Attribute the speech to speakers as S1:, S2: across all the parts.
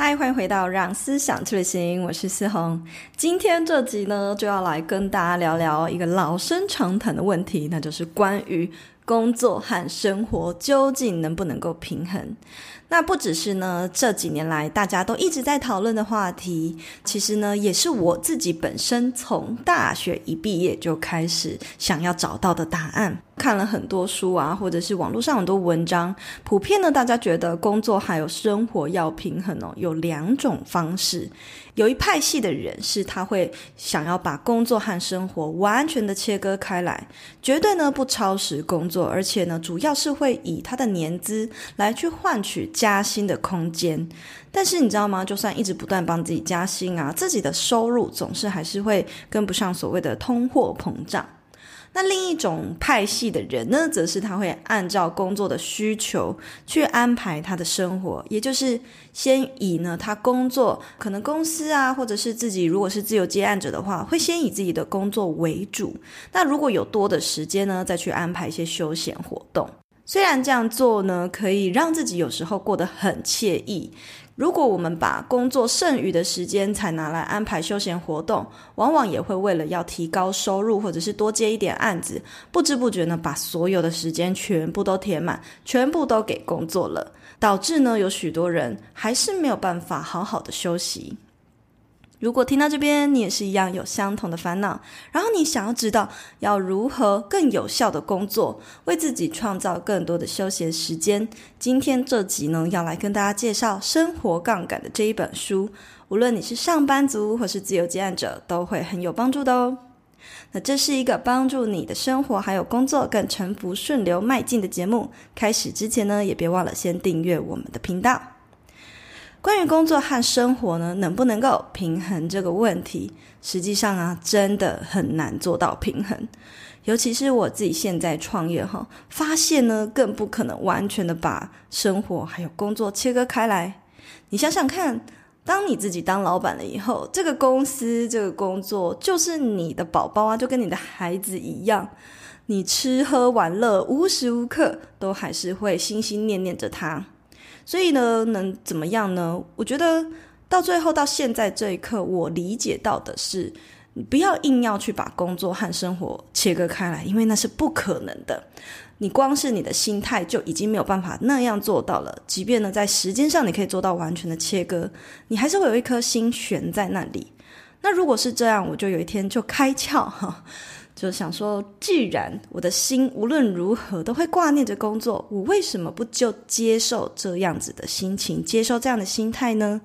S1: 嗨，欢迎回到让思想去旅行，我是思红。今天这集呢，就要来跟大家聊聊一个老生常谈的问题，那就是关于工作和生活究竟能不能够平衡。那不只是呢，这几年来大家都一直在讨论的话题，其实呢，也是我自己本身从大学一毕业就开始想要找到的答案。看了很多书啊，或者是网络上很多文章，普遍呢，大家觉得工作还有生活要平衡哦，有两种方式。有一派系的人是他会想要把工作和生活完全的切割开来，绝对呢不超时工作，而且呢，主要是会以他的年资来去换取加薪的空间，但是你知道吗？就算一直不断帮自己加薪啊，自己的收入总是还是会跟不上所谓的通货膨胀。那另一种派系的人呢，则是他会按照工作的需求去安排他的生活，也就是先以呢他工作可能公司啊，或者是自己如果是自由接案者的话，会先以自己的工作为主。那如果有多的时间呢，再去安排一些休闲活动。虽然这样做呢，可以让自己有时候过得很惬意。如果我们把工作剩余的时间才拿来安排休闲活动，往往也会为了要提高收入，或者是多接一点案子，不知不觉呢，把所有的时间全部都填满，全部都给工作了，导致呢，有许多人还是没有办法好好的休息。如果听到这边，你也是一样有相同的烦恼，然后你想要知道要如何更有效的工作，为自己创造更多的休闲时间，今天这集呢，要来跟大家介绍《生活杠杆》的这一本书，无论你是上班族或是自由接案者，都会很有帮助的哦。那这是一个帮助你的生活还有工作更沉浮顺流迈进的节目。开始之前呢，也别忘了先订阅我们的频道。关于工作和生活呢，能不能够平衡这个问题，实际上啊，真的很难做到平衡。尤其是我自己现在创业哈，发现呢，更不可能完全的把生活还有工作切割开来。你想想看，当你自己当老板了以后，这个公司这个工作就是你的宝宝啊，就跟你的孩子一样，你吃喝玩乐，无时无刻都还是会心心念念着他。所以呢，能怎么样呢？我觉得到最后到现在这一刻，我理解到的是，你不要硬要去把工作和生活切割开来，因为那是不可能的。你光是你的心态就已经没有办法那样做到了。即便呢，在时间上你可以做到完全的切割，你还是会有一颗心悬在那里。那如果是这样，我就有一天就开窍哈。就想说，既然我的心无论如何都会挂念着工作，我为什么不就接受这样子的心情，接受这样的心态呢？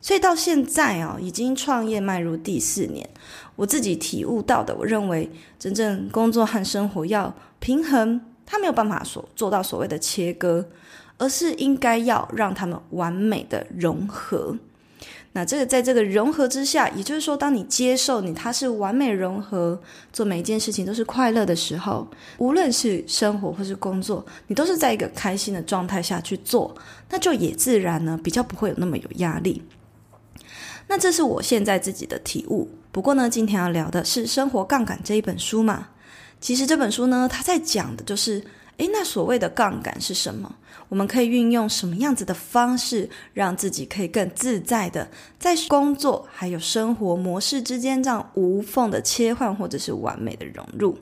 S1: 所以到现在啊，已经创业迈入第四年，我自己体悟到的，我认为真正工作和生活要平衡，它没有办法所做到所谓的切割，而是应该要让他们完美的融合。那这个在这个融合之下，也就是说，当你接受你它是完美融合，做每一件事情都是快乐的时候，无论是生活或是工作，你都是在一个开心的状态下去做，那就也自然呢比较不会有那么有压力。那这是我现在自己的体悟。不过呢，今天要聊的是《生活杠杆》这一本书嘛。其实这本书呢，它在讲的就是，诶，那所谓的杠杆是什么？我们可以运用什么样子的方式，让自己可以更自在的在工作还有生活模式之间这样无缝的切换，或者是完美的融入？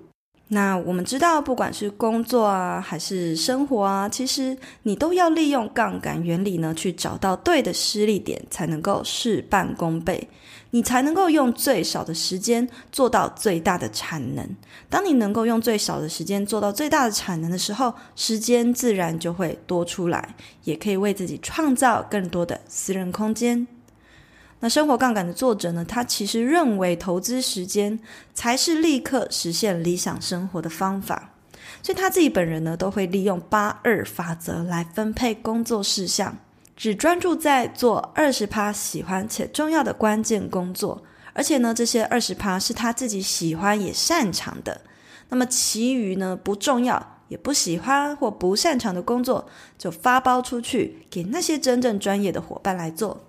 S1: 那我们知道，不管是工作啊，还是生活啊，其实你都要利用杠杆原理呢，去找到对的施力点，才能够事半功倍。你才能够用最少的时间做到最大的产能。当你能够用最少的时间做到最大的产能的时候，时间自然就会多出来，也可以为自己创造更多的私人空间。那生活杠杆的作者呢，他其实认为投资时间才是立刻实现理想生活的方法，所以他自己本人呢，都会利用八二法则来分配工作事项。只专注在做二十趴喜欢且重要的关键工作，而且呢，这些二十趴是他自己喜欢也擅长的。那么其余呢，不重要也不喜欢或不擅长的工作，就发包出去给那些真正专业的伙伴来做。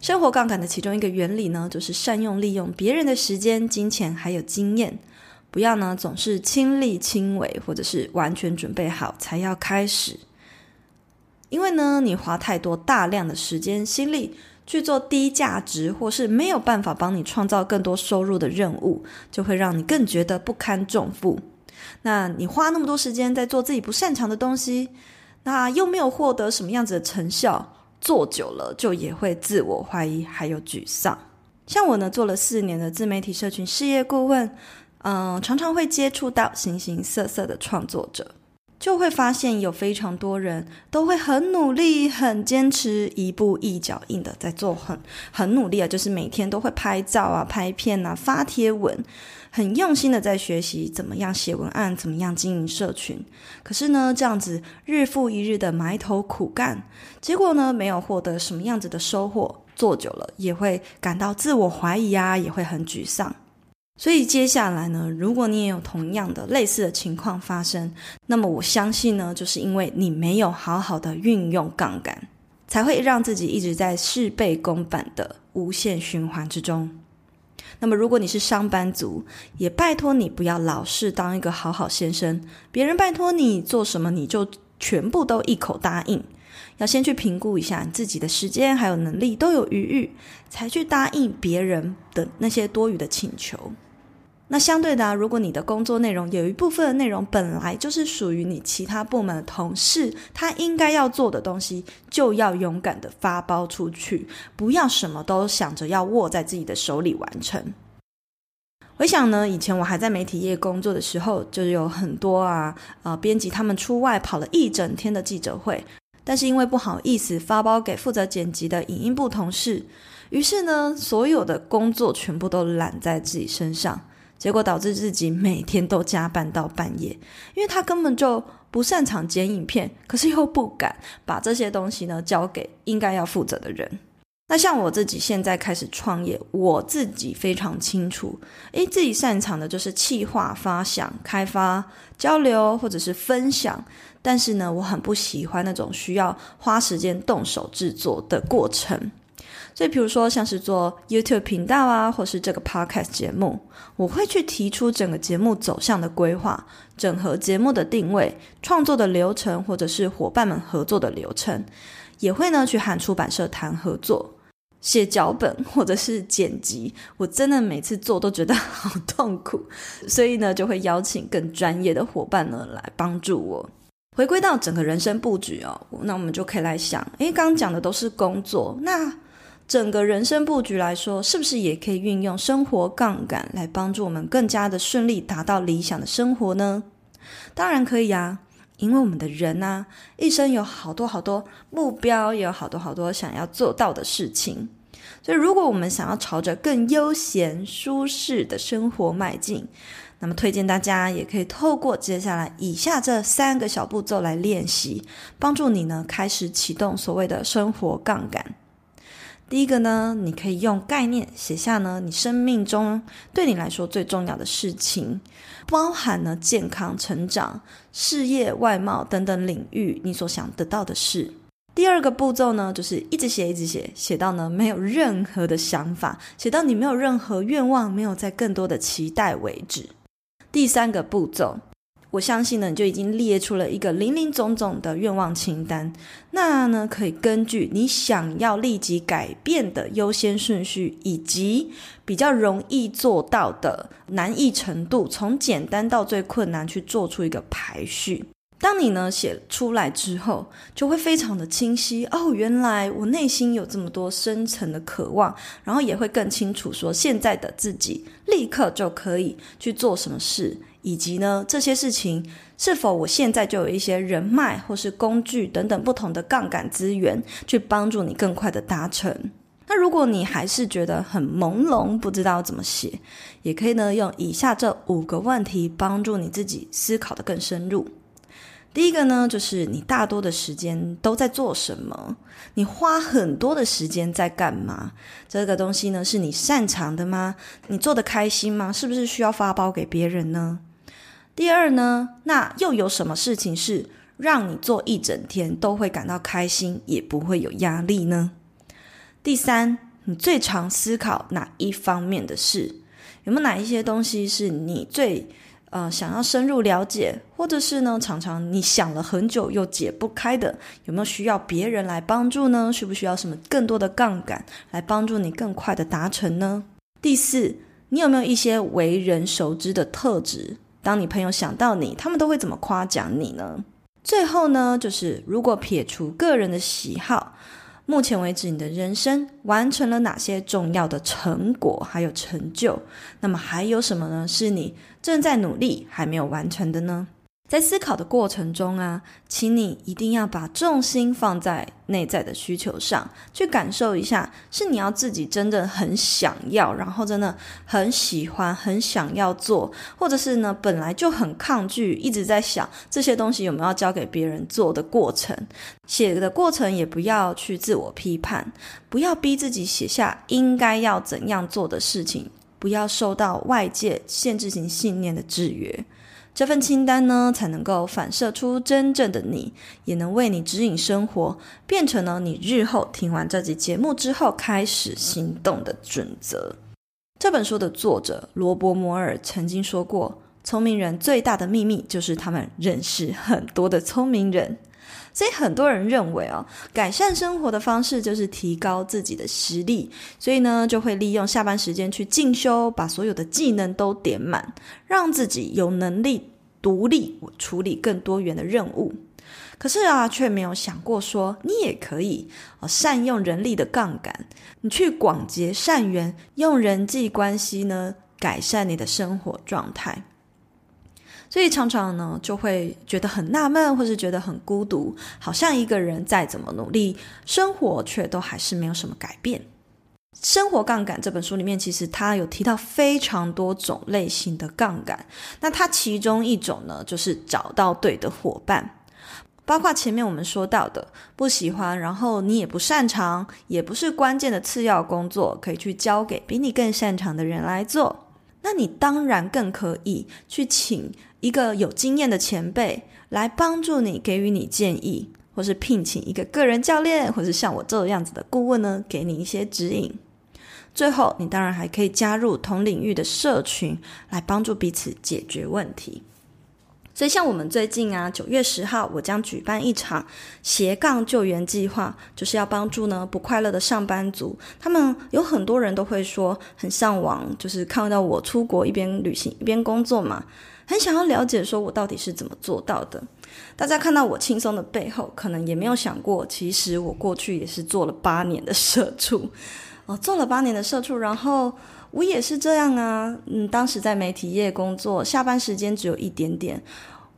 S1: 生活杠杆的其中一个原理呢，就是善用利用别人的时间、金钱还有经验，不要呢总是亲力亲为，或者是完全准备好才要开始。因为呢，你花太多大量的时间心力去做低价值或是没有办法帮你创造更多收入的任务，就会让你更觉得不堪重负。那你花那么多时间在做自己不擅长的东西，那又没有获得什么样子的成效，做久了就也会自我怀疑还有沮丧。像我呢，做了四年的自媒体社群事业顾问，嗯，常常会接触到形形色色的创作者。就会发现有非常多人都会很努力、很坚持，一步一脚印的在做很，很努力啊，就是每天都会拍照啊、拍片啊、发贴文，很用心的在学习怎么样写文案、怎么样经营社群。可是呢，这样子日复一日的埋头苦干，结果呢，没有获得什么样子的收获，做久了也会感到自我怀疑啊，也会很沮丧。所以接下来呢，如果你也有同样的类似的情况发生，那么我相信呢，就是因为你没有好好的运用杠杆，才会让自己一直在事倍功半的无限循环之中。那么如果你是上班族，也拜托你不要老是当一个好好先生，别人拜托你做什么，你就全部都一口答应，要先去评估一下你自己的时间还有能力都有余裕，才去答应别人的那些多余的请求。那相对的啊，如果你的工作内容有一部分的内容本来就是属于你其他部门的同事，他应该要做的东西，就要勇敢的发包出去，不要什么都想着要握在自己的手里完成。回想呢，以前我还在媒体业工作的时候，就有很多啊，呃，编辑他们出外跑了一整天的记者会，但是因为不好意思发包给负责剪辑的影音部同事，于是呢，所有的工作全部都揽在自己身上。结果导致自己每天都加班到半夜，因为他根本就不擅长剪影片，可是又不敢把这些东西呢交给应该要负责的人。那像我自己现在开始创业，我自己非常清楚，诶，自己擅长的就是企划、发想、开发、交流或者是分享，但是呢，我很不喜欢那种需要花时间动手制作的过程。所以，比如说，像是做 YouTube 频道啊，或是这个 Podcast 节目，我会去提出整个节目走向的规划，整合节目的定位、创作的流程，或者是伙伴们合作的流程，也会呢去和出版社谈合作、写脚本或者是剪辑。我真的每次做都觉得好痛苦，所以呢，就会邀请更专业的伙伴呢来帮助我。回归到整个人生布局哦，那我们就可以来想，诶，刚刚讲的都是工作，那整个人生布局来说，是不是也可以运用生活杠杆来帮助我们更加的顺利达到理想的生活呢？当然可以啊，因为我们的人啊，一生有好多好多目标，也有好多好多想要做到的事情。所以，如果我们想要朝着更悠闲舒适的生活迈进，那么推荐大家也可以透过接下来以下这三个小步骤来练习，帮助你呢开始启动所谓的生活杠杆。第一个呢，你可以用概念写下呢，你生命中对你来说最重要的事情，包含呢健康、成长、事业、外貌等等领域你所想得到的事。第二个步骤呢，就是一直写，一直写，写到呢没有任何的想法，写到你没有任何愿望，没有再更多的期待为止。第三个步骤。我相信呢，你就已经列出了一个林林总总的愿望清单。那呢，可以根据你想要立即改变的优先顺序，以及比较容易做到的难易程度，从简单到最困难，去做出一个排序。当你呢写出来之后，就会非常的清晰。哦，原来我内心有这么多深层的渴望，然后也会更清楚说，现在的自己立刻就可以去做什么事。以及呢，这些事情是否我现在就有一些人脉或是工具等等不同的杠杆资源，去帮助你更快的达成？那如果你还是觉得很朦胧，不知道怎么写，也可以呢用以下这五个问题帮助你自己思考得更深入。第一个呢，就是你大多的时间都在做什么？你花很多的时间在干嘛？这个东西呢，是你擅长的吗？你做得开心吗？是不是需要发包给别人呢？第二呢，那又有什么事情是让你做一整天都会感到开心，也不会有压力呢？第三，你最常思考哪一方面的事？有没有哪一些东西是你最呃想要深入了解，或者是呢常常你想了很久又解不开的？有没有需要别人来帮助呢？需不需要什么更多的杠杆来帮助你更快的达成呢？第四，你有没有一些为人熟知的特质？当你朋友想到你，他们都会怎么夸奖你呢？最后呢，就是如果撇除个人的喜好，目前为止你的人生完成了哪些重要的成果还有成就？那么还有什么呢？是你正在努力还没有完成的呢？在思考的过程中啊，请你一定要把重心放在内在的需求上，去感受一下，是你要自己真的很想要，然后真的很喜欢、很想要做，或者是呢本来就很抗拒，一直在想这些东西有没有要交给别人做的过程。写的过程也不要去自我批判，不要逼自己写下应该要怎样做的事情，不要受到外界限制性信念的制约。这份清单呢，才能够反射出真正的你，也能为你指引生活，变成了你日后听完这集节目之后开始行动的准则。这本书的作者罗伯·摩尔曾经说过：“聪明人最大的秘密就是他们认识很多的聪明人。”所以很多人认为哦，改善生活的方式就是提高自己的实力，所以呢，就会利用下班时间去进修，把所有的技能都点满，让自己有能力独立处理更多元的任务。可是啊，却没有想过说，你也可以哦善用人力的杠杆，你去广结善缘，用人际关系呢，改善你的生活状态。所以常常呢，就会觉得很纳闷，或是觉得很孤独，好像一个人再怎么努力，生活却都还是没有什么改变。《生活杠杆》这本书里面，其实它有提到非常多种类型的杠杆。那它其中一种呢，就是找到对的伙伴，包括前面我们说到的不喜欢，然后你也不擅长，也不是关键的次要工作，可以去交给比你更擅长的人来做。那你当然更可以去请一个有经验的前辈来帮助你，给予你建议，或是聘请一个个人教练，或是像我这样子的顾问呢，给你一些指引。最后，你当然还可以加入同领域的社群，来帮助彼此解决问题。所以，像我们最近啊，九月十号，我将举办一场斜杠救援计划，就是要帮助呢不快乐的上班族。他们有很多人都会说，很向往，就是看到我出国一边旅行一边工作嘛，很想要了解说我到底是怎么做到的。大家看到我轻松的背后，可能也没有想过，其实我过去也是做了八年的社畜，哦，做了八年的社畜，然后我也是这样啊，嗯，当时在媒体业工作，下班时间只有一点点。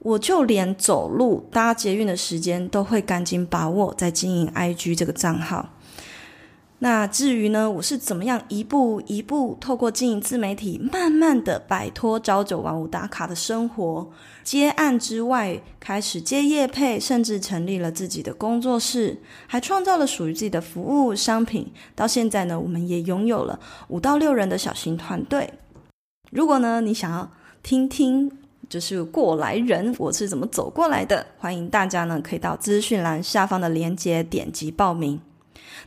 S1: 我就连走路搭捷运的时间都会赶紧把握，在经营 IG 这个账号。那至于呢，我是怎么样一步一步透过经营自媒体，慢慢的摆脱朝九晚五打卡的生活，接案之外开始接业配，甚至成立了自己的工作室，还创造了属于自己的服务商品。到现在呢，我们也拥有了五到六人的小型团队。如果呢，你想要听听。就是过来人，我是怎么走过来的？欢迎大家呢，可以到资讯栏下方的链接点击报名。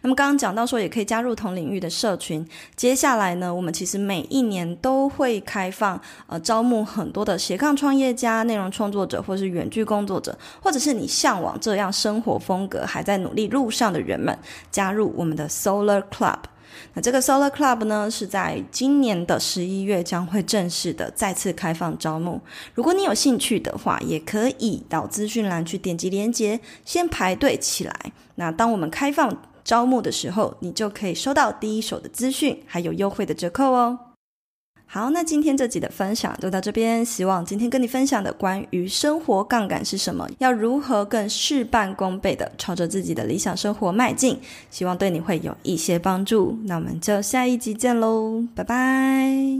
S1: 那么刚刚讲到说，也可以加入同领域的社群。接下来呢，我们其实每一年都会开放，呃，招募很多的斜杠创业家、内容创作者，或是远距工作者，或者是你向往这样生活风格，还在努力路上的人们，加入我们的 Solar Club。那这个 Solar Club 呢，是在今年的十一月将会正式的再次开放招募。如果你有兴趣的话，也可以到资讯栏去点击链接，先排队起来。那当我们开放招募的时候，你就可以收到第一手的资讯，还有优惠的折扣哦。好，那今天这集的分享就到这边。希望今天跟你分享的关于生活杠杆是什么，要如何更事半功倍的朝着自己的理想生活迈进，希望对你会有一些帮助。那我们就下一集见喽，拜拜。